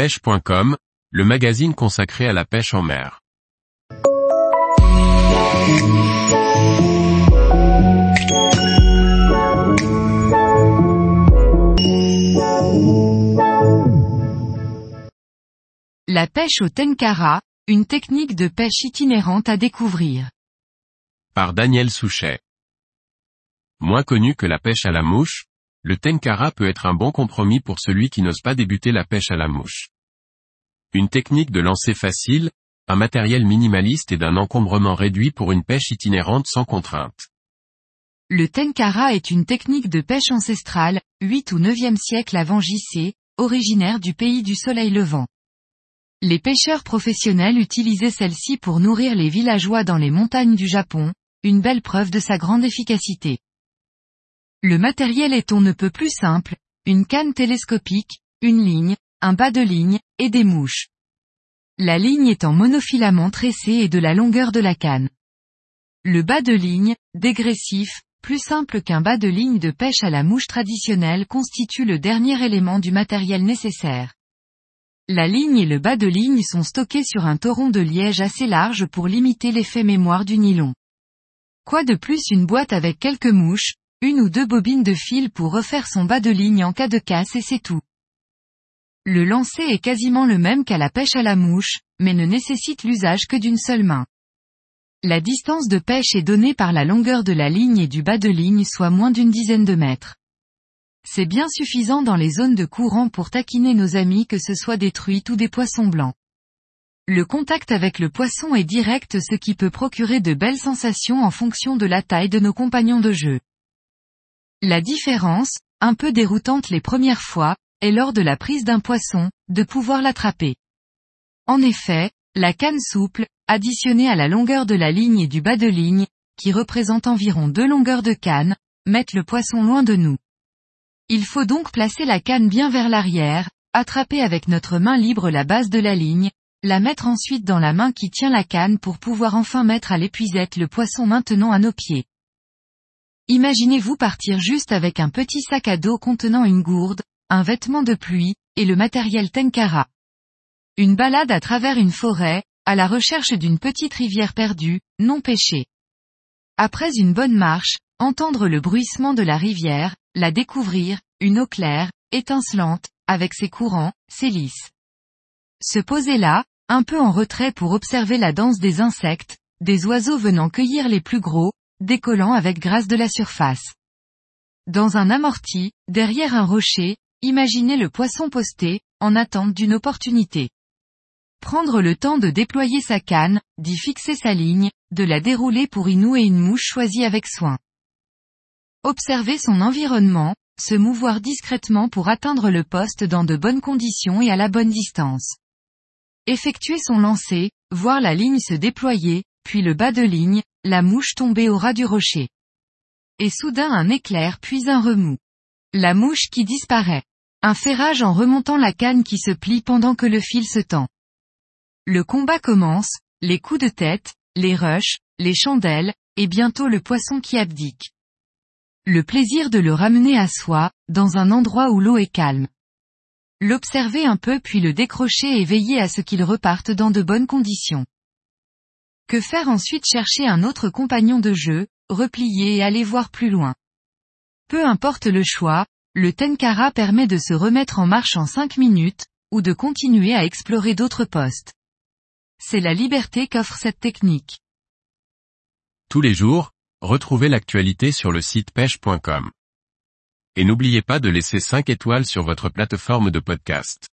pêche.com, le magazine consacré à la pêche en mer. La pêche au tenkara, une technique de pêche itinérante à découvrir. Par Daniel Souchet. Moins connu que la pêche à la mouche, le tenkara peut être un bon compromis pour celui qui n'ose pas débuter la pêche à la mouche. Une technique de lancer facile, un matériel minimaliste et d'un encombrement réduit pour une pêche itinérante sans contrainte. Le tenkara est une technique de pêche ancestrale, 8 ou 9e siècle avant JC, originaire du pays du soleil levant. Les pêcheurs professionnels utilisaient celle-ci pour nourrir les villageois dans les montagnes du Japon, une belle preuve de sa grande efficacité. Le matériel est on ne peut plus simple, une canne télescopique, une ligne, un bas de ligne, et des mouches. La ligne est en monofilament tressé et de la longueur de la canne. Le bas de ligne, dégressif, plus simple qu'un bas de ligne de pêche à la mouche traditionnelle constitue le dernier élément du matériel nécessaire. La ligne et le bas de ligne sont stockés sur un toron de liège assez large pour limiter l'effet mémoire du nylon. Quoi de plus une boîte avec quelques mouches, une ou deux bobines de fil pour refaire son bas de ligne en cas de casse et c'est tout. Le lancer est quasiment le même qu'à la pêche à la mouche, mais ne nécessite l'usage que d'une seule main. La distance de pêche est donnée par la longueur de la ligne et du bas de ligne soit moins d'une dizaine de mètres. C'est bien suffisant dans les zones de courant pour taquiner nos amis que ce soit des truites ou des poissons blancs. Le contact avec le poisson est direct ce qui peut procurer de belles sensations en fonction de la taille de nos compagnons de jeu. La différence, un peu déroutante les premières fois, est lors de la prise d'un poisson, de pouvoir l'attraper. En effet, la canne souple, additionnée à la longueur de la ligne et du bas de ligne, qui représente environ deux longueurs de canne, mettent le poisson loin de nous. Il faut donc placer la canne bien vers l'arrière, attraper avec notre main libre la base de la ligne, la mettre ensuite dans la main qui tient la canne pour pouvoir enfin mettre à l'épuisette le poisson maintenant à nos pieds. Imaginez-vous partir juste avec un petit sac à dos contenant une gourde, un vêtement de pluie, et le matériel Tenkara. Une balade à travers une forêt, à la recherche d'une petite rivière perdue, non pêchée. Après une bonne marche, entendre le bruissement de la rivière, la découvrir, une eau claire, étincelante, avec ses courants, ses lys. Se poser là, un peu en retrait pour observer la danse des insectes, des oiseaux venant cueillir les plus gros, décollant avec grâce de la surface. Dans un amorti, derrière un rocher, imaginez le poisson posté, en attente d'une opportunité. Prendre le temps de déployer sa canne, d'y fixer sa ligne, de la dérouler pour y nouer une mouche choisie avec soin. Observer son environnement, se mouvoir discrètement pour atteindre le poste dans de bonnes conditions et à la bonne distance. Effectuer son lancer, voir la ligne se déployer, puis le bas de ligne, la mouche tombée au ras du rocher. Et soudain un éclair puis un remous. La mouche qui disparaît. Un ferrage en remontant la canne qui se plie pendant que le fil se tend. Le combat commence, les coups de tête, les rushs, les chandelles, et bientôt le poisson qui abdique. Le plaisir de le ramener à soi, dans un endroit où l'eau est calme. L'observer un peu puis le décrocher et veiller à ce qu'il reparte dans de bonnes conditions. Que faire ensuite chercher un autre compagnon de jeu, replier et aller voir plus loin? Peu importe le choix, le Tenkara permet de se remettre en marche en 5 minutes, ou de continuer à explorer d'autres postes. C'est la liberté qu'offre cette technique. Tous les jours, retrouvez l'actualité sur le site pêche.com. Et n'oubliez pas de laisser 5 étoiles sur votre plateforme de podcast.